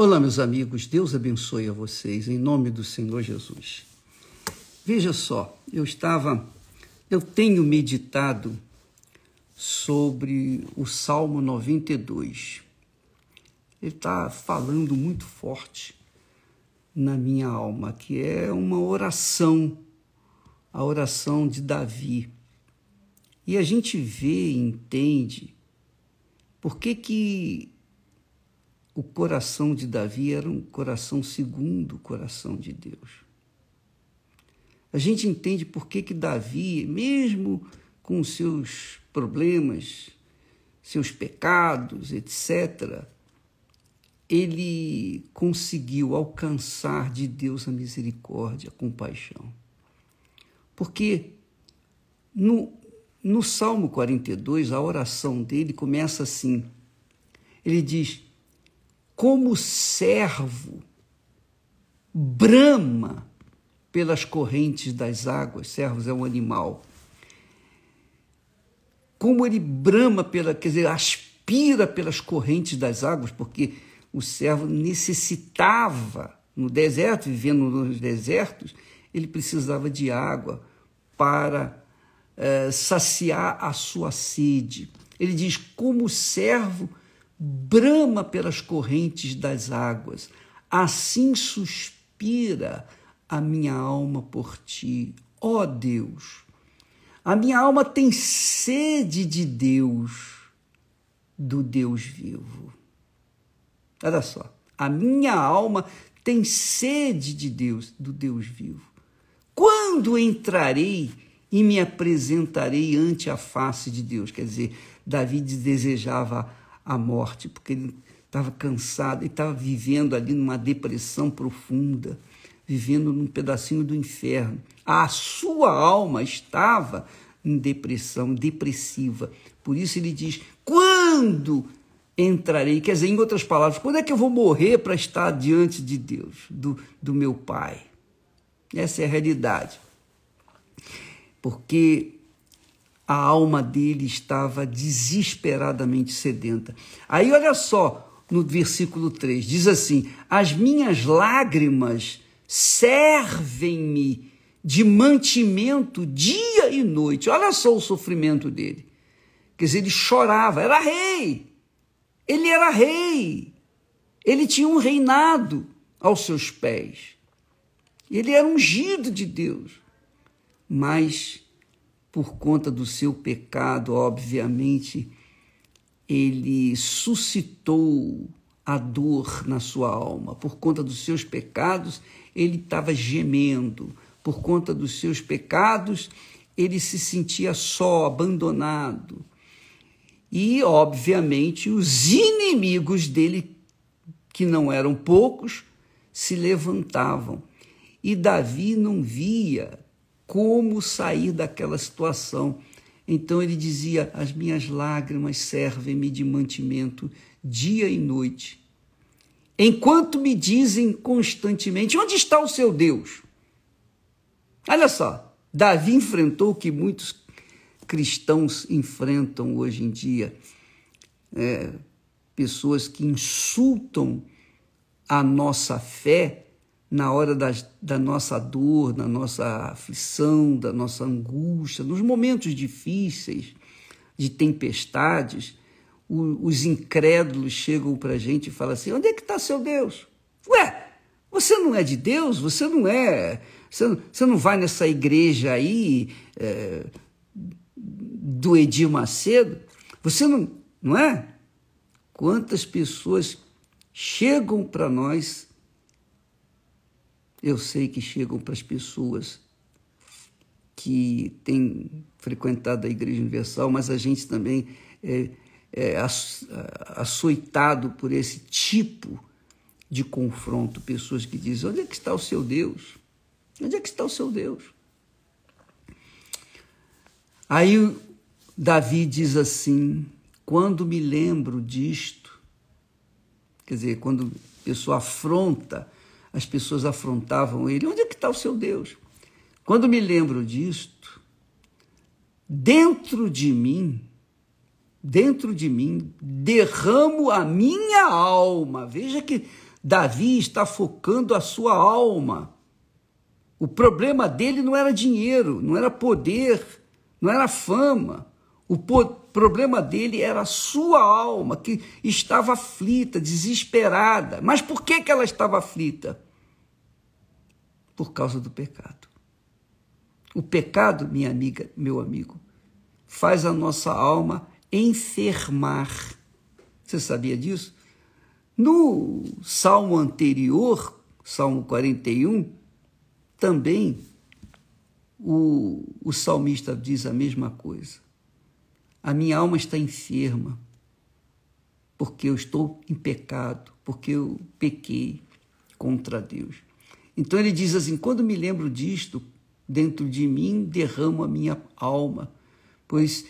Olá, meus amigos, Deus abençoe a vocês, em nome do Senhor Jesus. Veja só, eu estava, eu tenho meditado sobre o Salmo 92. Ele está falando muito forte na minha alma, que é uma oração, a oração de Davi. E a gente vê e entende por que que o coração de Davi era um coração segundo o coração de Deus. A gente entende por que, que Davi, mesmo com seus problemas, seus pecados, etc., ele conseguiu alcançar de Deus a misericórdia, a compaixão. Porque no, no Salmo 42, a oração dele começa assim: ele diz, como servo brama pelas correntes das águas, servos é um animal. Como ele brama pela, quer dizer, aspira pelas correntes das águas, porque o servo necessitava no deserto, vivendo nos desertos, ele precisava de água para eh, saciar a sua sede. Ele diz: como servo brama pelas correntes das águas, assim suspira a minha alma por ti, ó Deus. A minha alma tem sede de Deus, do Deus vivo. Olha só, a minha alma tem sede de Deus, do Deus vivo. Quando entrarei e me apresentarei ante a face de Deus? Quer dizer, Davi desejava a morte, porque ele estava cansado, ele estava vivendo ali numa depressão profunda, vivendo num pedacinho do inferno. A sua alma estava em depressão, depressiva. Por isso ele diz: quando entrarei? Quer dizer, em outras palavras, quando é que eu vou morrer para estar diante de Deus, do, do meu Pai? Essa é a realidade. Porque a alma dele estava desesperadamente sedenta. Aí olha só, no versículo 3, diz assim: As minhas lágrimas servem-me de mantimento dia e noite. Olha só o sofrimento dele. Quer dizer, ele chorava, era rei. Ele era rei. Ele tinha um reinado aos seus pés. Ele era ungido de Deus. Mas por conta do seu pecado, obviamente, ele suscitou a dor na sua alma. Por conta dos seus pecados, ele estava gemendo. Por conta dos seus pecados, ele se sentia só, abandonado. E, obviamente, os inimigos dele, que não eram poucos, se levantavam. E Davi não via como sair daquela situação. Então ele dizia: As minhas lágrimas servem-me de mantimento dia e noite. Enquanto me dizem constantemente: Onde está o seu Deus? Olha só, Davi enfrentou o que muitos cristãos enfrentam hoje em dia. É, pessoas que insultam a nossa fé na hora da, nossa dor, da nossa aflição, da nossa angústia, nos momentos difíceis, de tempestades, o, os incrédulos chegam para a gente e falam assim: onde é que está seu Deus? Ué, você não é de Deus? Você não é. Você, você não vai nessa igreja aí é, do Edir Macedo? Você não. Não é? Quantas pessoas chegam para nós eu sei que chegam para as pessoas que têm frequentado a Igreja Universal, mas a gente também é, é açoitado por esse tipo de confronto. Pessoas que dizem: onde é que está o seu Deus? Onde é que está o seu Deus? Aí Davi diz assim: quando me lembro disto, quer dizer, quando a pessoa afronta as pessoas afrontavam ele. Onde é que está o seu Deus? Quando me lembro disto, dentro de mim, dentro de mim, derramo a minha alma. Veja que Davi está focando a sua alma. O problema dele não era dinheiro, não era poder, não era fama. O problema dele era a sua alma, que estava aflita, desesperada. Mas por que, que ela estava aflita? Por causa do pecado. O pecado, minha amiga, meu amigo, faz a nossa alma enfermar. Você sabia disso? No salmo anterior, Salmo 41, também o, o salmista diz a mesma coisa. A minha alma está enferma, porque eu estou em pecado, porque eu pequei contra Deus. Então ele diz assim: quando me lembro disto, dentro de mim derramo a minha alma, pois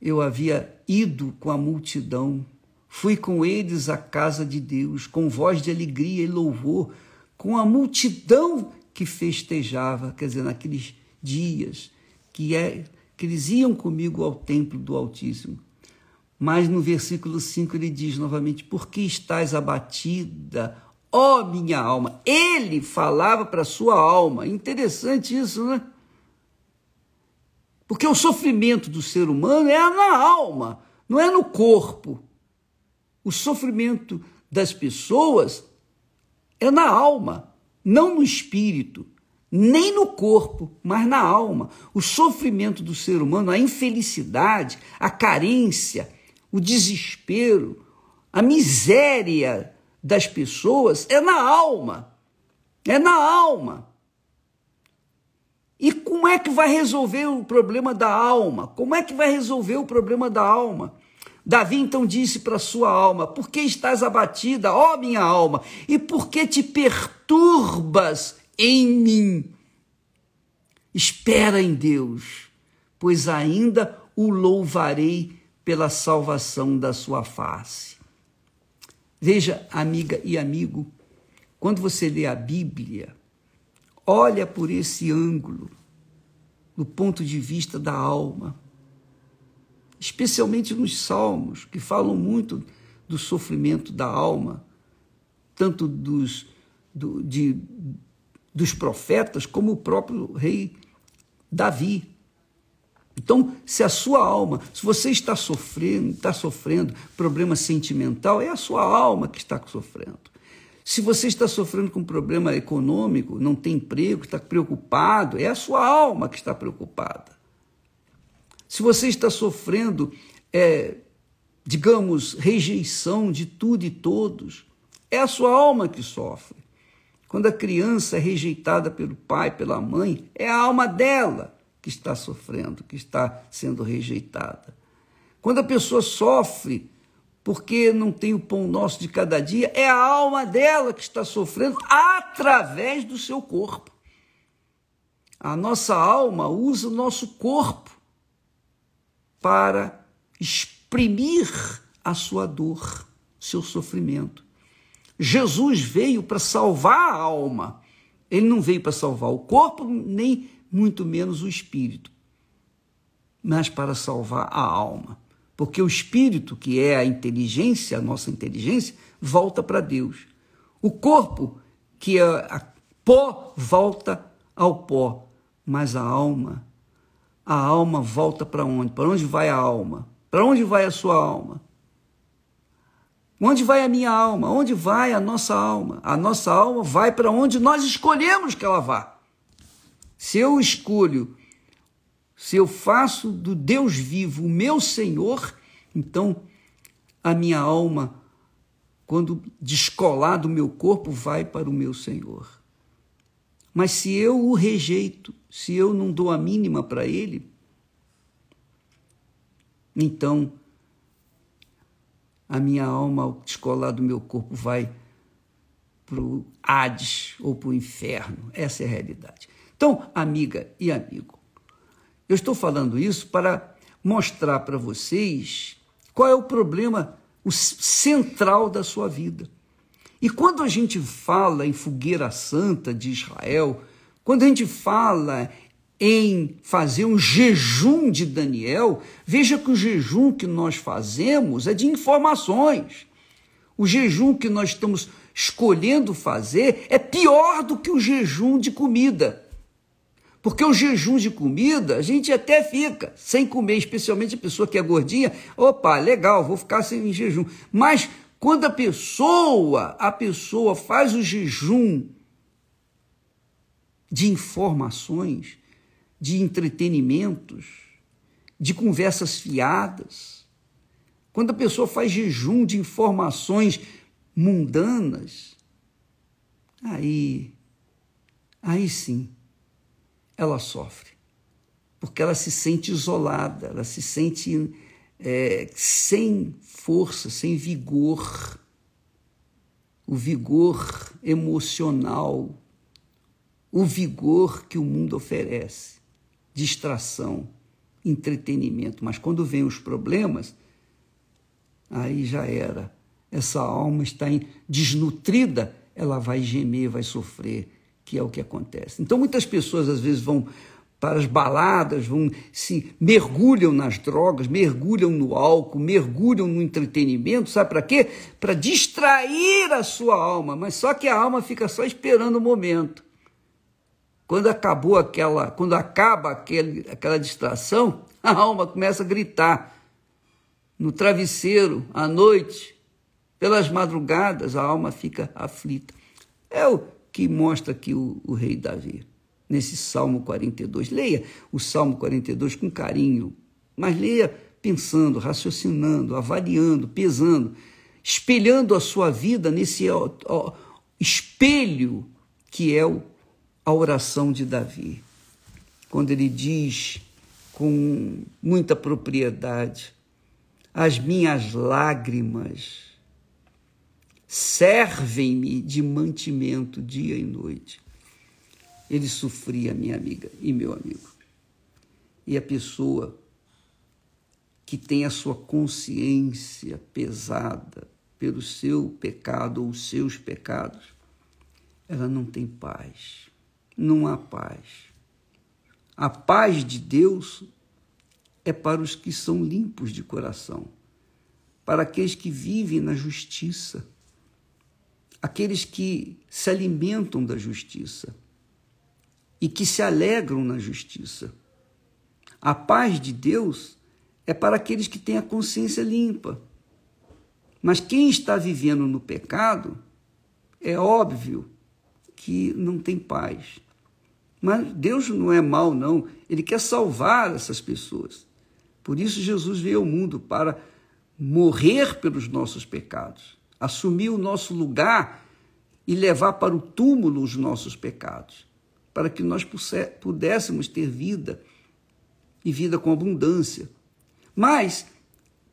eu havia ido com a multidão, fui com eles à casa de Deus, com voz de alegria e louvor, com a multidão que festejava, quer dizer, naqueles dias que, é, que eles iam comigo ao templo do Altíssimo. Mas no versículo 5 ele diz novamente: Por que estás abatida, ó minha alma? Ele falava para sua alma. Interessante isso, né? Porque o sofrimento do ser humano é na alma, não é no corpo. O sofrimento das pessoas é na alma não no espírito, nem no corpo, mas na alma. O sofrimento do ser humano, a infelicidade, a carência, o desespero, a miséria das pessoas é na alma. É na alma. E como é que vai resolver o problema da alma? Como é que vai resolver o problema da alma? Davi então disse para sua alma: Por que estás abatida, ó minha alma? E por que te perturbas em mim? Espera em Deus, pois ainda o louvarei pela salvação da sua face. Veja, amiga e amigo, quando você lê a Bíblia, olha por esse ângulo, do ponto de vista da alma especialmente nos Salmos, que falam muito do sofrimento da alma, tanto dos, do, de, dos profetas como o próprio rei Davi. Então, se a sua alma, se você está sofrendo, está sofrendo problema sentimental, é a sua alma que está sofrendo. Se você está sofrendo com problema econômico, não tem emprego, está preocupado, é a sua alma que está preocupada. Se você está sofrendo, é, digamos, rejeição de tudo e todos, é a sua alma que sofre. Quando a criança é rejeitada pelo pai, pela mãe, é a alma dela que está sofrendo, que está sendo rejeitada. Quando a pessoa sofre porque não tem o pão nosso de cada dia, é a alma dela que está sofrendo através do seu corpo. A nossa alma usa o nosso corpo para exprimir a sua dor, seu sofrimento. Jesus veio para salvar a alma. Ele não veio para salvar o corpo, nem muito menos o espírito, mas para salvar a alma. Porque o espírito, que é a inteligência, a nossa inteligência, volta para Deus. O corpo, que é pó, volta ao pó. Mas a alma a alma volta para onde? Para onde vai a alma? Para onde vai a sua alma? Onde vai a minha alma? Onde vai a nossa alma? A nossa alma vai para onde nós escolhemos que ela vá. Se eu escolho, se eu faço do Deus vivo o meu Senhor, então a minha alma, quando descolar do meu corpo, vai para o meu Senhor. Mas se eu o rejeito, se eu não dou a mínima para ele, então a minha alma, ao descolar do meu corpo, vai para o Hades ou para o inferno. Essa é a realidade. Então, amiga e amigo, eu estou falando isso para mostrar para vocês qual é o problema o central da sua vida. E quando a gente fala em fogueira santa de Israel, quando a gente fala em fazer um jejum de Daniel, veja que o jejum que nós fazemos é de informações. O jejum que nós estamos escolhendo fazer é pior do que o jejum de comida. Porque o jejum de comida, a gente até fica sem comer, especialmente a pessoa que é gordinha. Opa, legal, vou ficar sem jejum. Mas quando a pessoa, a pessoa faz o jejum de informações, de entretenimentos, de conversas fiadas, quando a pessoa faz jejum de informações mundanas, aí, aí sim, ela sofre, porque ela se sente isolada, ela se sente é, sem força, sem vigor, o vigor emocional, o vigor que o mundo oferece, distração, entretenimento. Mas quando vem os problemas, aí já era. Essa alma está desnutrida, ela vai gemer, vai sofrer, que é o que acontece. Então muitas pessoas às vezes vão para as baladas, vão se mergulham nas drogas, mergulham no álcool, mergulham no entretenimento, sabe para quê? Para distrair a sua alma, mas só que a alma fica só esperando o momento. Quando acabou aquela, quando acaba aquele, aquela distração, a alma começa a gritar no travesseiro à noite, pelas madrugadas, a alma fica aflita. É o que mostra aqui o, o rei Davi nesse Salmo 42. Leia o Salmo 42 com carinho, mas leia pensando, raciocinando, avaliando, pesando, espelhando a sua vida nesse ó, ó, espelho que é o, a oração de Davi. Quando ele diz com muita propriedade: As minhas lágrimas servem-me de mantimento dia e noite ele sofria, minha amiga e meu amigo. E a pessoa que tem a sua consciência pesada pelo seu pecado ou os seus pecados, ela não tem paz. Não há paz. A paz de Deus é para os que são limpos de coração, para aqueles que vivem na justiça, aqueles que se alimentam da justiça e que se alegram na justiça. A paz de Deus é para aqueles que têm a consciência limpa. Mas quem está vivendo no pecado, é óbvio que não tem paz. Mas Deus não é mau, não. Ele quer salvar essas pessoas. Por isso, Jesus veio ao mundo para morrer pelos nossos pecados, assumir o nosso lugar e levar para o túmulo os nossos pecados para que nós pudéssemos ter vida e vida com abundância. Mas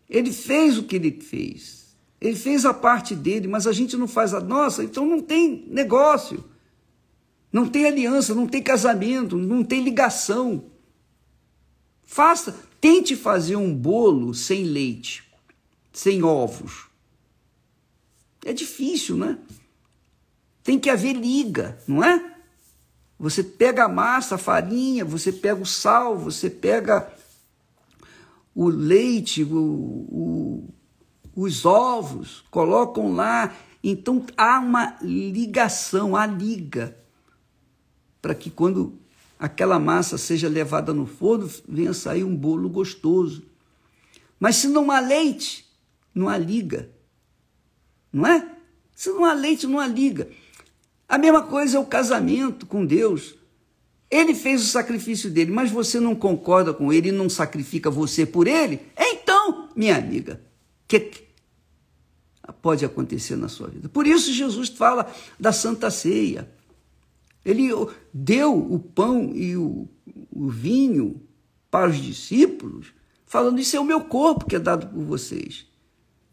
ele fez o que ele fez. Ele fez a parte dele, mas a gente não faz a nossa, então não tem negócio. Não tem aliança, não tem casamento, não tem ligação. Faça, tente fazer um bolo sem leite, sem ovos. É difícil, né? Tem que haver liga, não é? Você pega a massa, a farinha, você pega o sal, você pega o leite, o, o, os ovos, colocam lá. Então há uma ligação, há liga, para que quando aquela massa seja levada no forno, venha sair um bolo gostoso. Mas se não há leite, não há liga. Não é? Se não há leite, não há liga. A mesma coisa é o casamento com Deus. Ele fez o sacrifício dele, mas você não concorda com ele e não sacrifica você por ele? Então, minha amiga, que pode acontecer na sua vida? Por isso Jesus fala da Santa Ceia. Ele deu o pão e o, o vinho para os discípulos, falando: Isso é o meu corpo que é dado por vocês.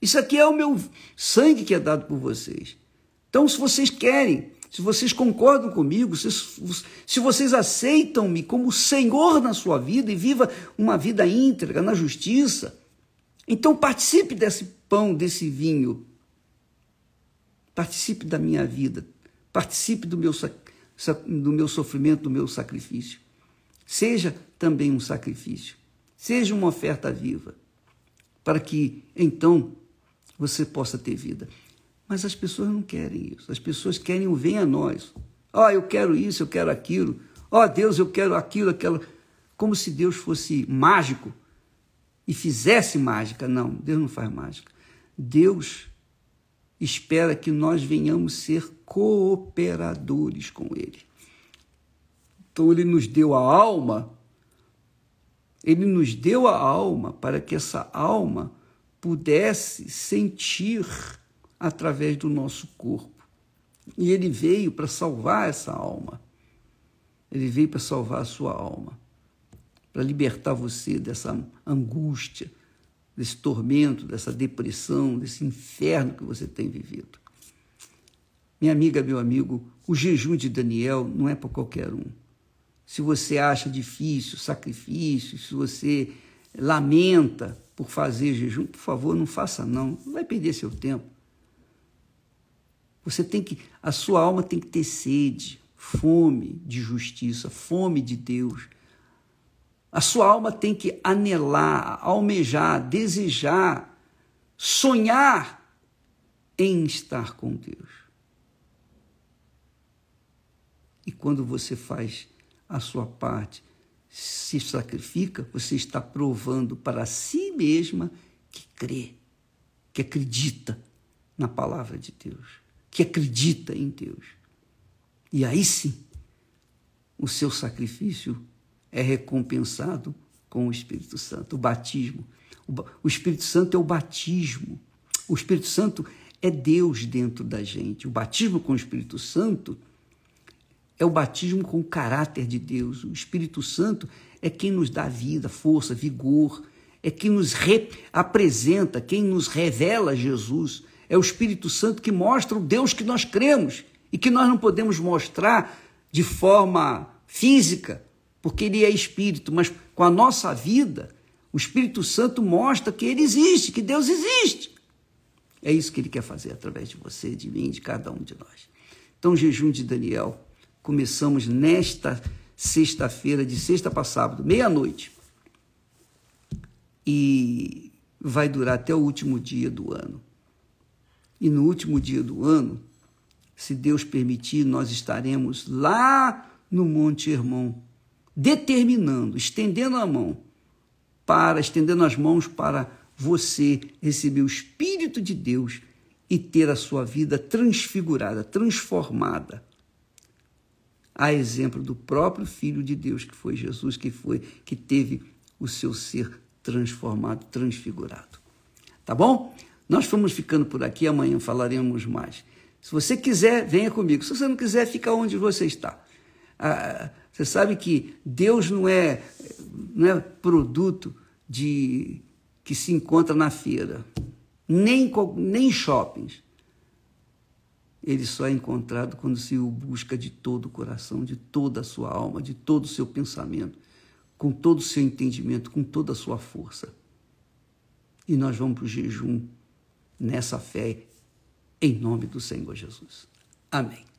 Isso aqui é o meu sangue que é dado por vocês. Então, se vocês querem se vocês concordam comigo, se, se vocês aceitam-me como Senhor na sua vida e viva uma vida íntegra na justiça, então participe desse pão, desse vinho. Participe da minha vida. Participe do meu, do meu sofrimento, do meu sacrifício. Seja também um sacrifício. Seja uma oferta viva. Para que então você possa ter vida. Mas as pessoas não querem isso. As pessoas querem o vem a nós. Ó, oh, eu quero isso, eu quero aquilo. Ó, oh, Deus, eu quero aquilo, aquilo. Como se Deus fosse mágico e fizesse mágica. Não, Deus não faz mágica. Deus espera que nós venhamos ser cooperadores com Ele. Então, Ele nos deu a alma, Ele nos deu a alma para que essa alma pudesse sentir através do nosso corpo. E Ele veio para salvar essa alma. Ele veio para salvar a sua alma, para libertar você dessa angústia, desse tormento, dessa depressão, desse inferno que você tem vivido. Minha amiga, meu amigo, o jejum de Daniel não é para qualquer um. Se você acha difícil sacrifício, se você lamenta por fazer jejum, por favor, não faça não, não vai perder seu tempo. Você tem que, a sua alma tem que ter sede, fome de justiça, fome de Deus. A sua alma tem que anelar, almejar, desejar, sonhar em estar com Deus. E quando você faz a sua parte, se sacrifica, você está provando para si mesma que crê, que acredita na palavra de Deus, que acredita em Deus. E aí sim, o seu sacrifício é recompensado com o Espírito Santo, o batismo. O Espírito Santo é o batismo. O Espírito Santo é Deus dentro da gente. O batismo com o Espírito Santo é o batismo com o caráter de Deus. O Espírito Santo é quem nos dá vida, força, vigor, é quem nos apresenta, quem nos revela Jesus. É o Espírito Santo que mostra o Deus que nós cremos e que nós não podemos mostrar de forma física, porque ele é espírito, mas com a nossa vida, o Espírito Santo mostra que ele existe, que Deus existe. É isso que ele quer fazer através de você, de mim, de cada um de nós. Então, jejum de Daniel, começamos nesta sexta-feira, de sexta para sábado, meia-noite. E vai durar até o último dia do ano. E no último dia do ano, se Deus permitir, nós estaremos lá no Monte Hermon, determinando, estendendo a mão para, estendendo as mãos para você receber o Espírito de Deus e ter a sua vida transfigurada, transformada. A exemplo do próprio Filho de Deus, que foi Jesus, que foi, que teve o seu ser transformado, transfigurado. Tá bom? Nós vamos ficando por aqui, amanhã falaremos mais. Se você quiser, venha comigo. Se você não quiser, fica onde você está. Ah, você sabe que Deus não é, não é produto de que se encontra na feira, nem, nem shoppings. Ele só é encontrado quando se o busca de todo o coração, de toda a sua alma, de todo o seu pensamento, com todo o seu entendimento, com toda a sua força. E nós vamos para o jejum nessa fé em nome do Senhor Jesus. Amém.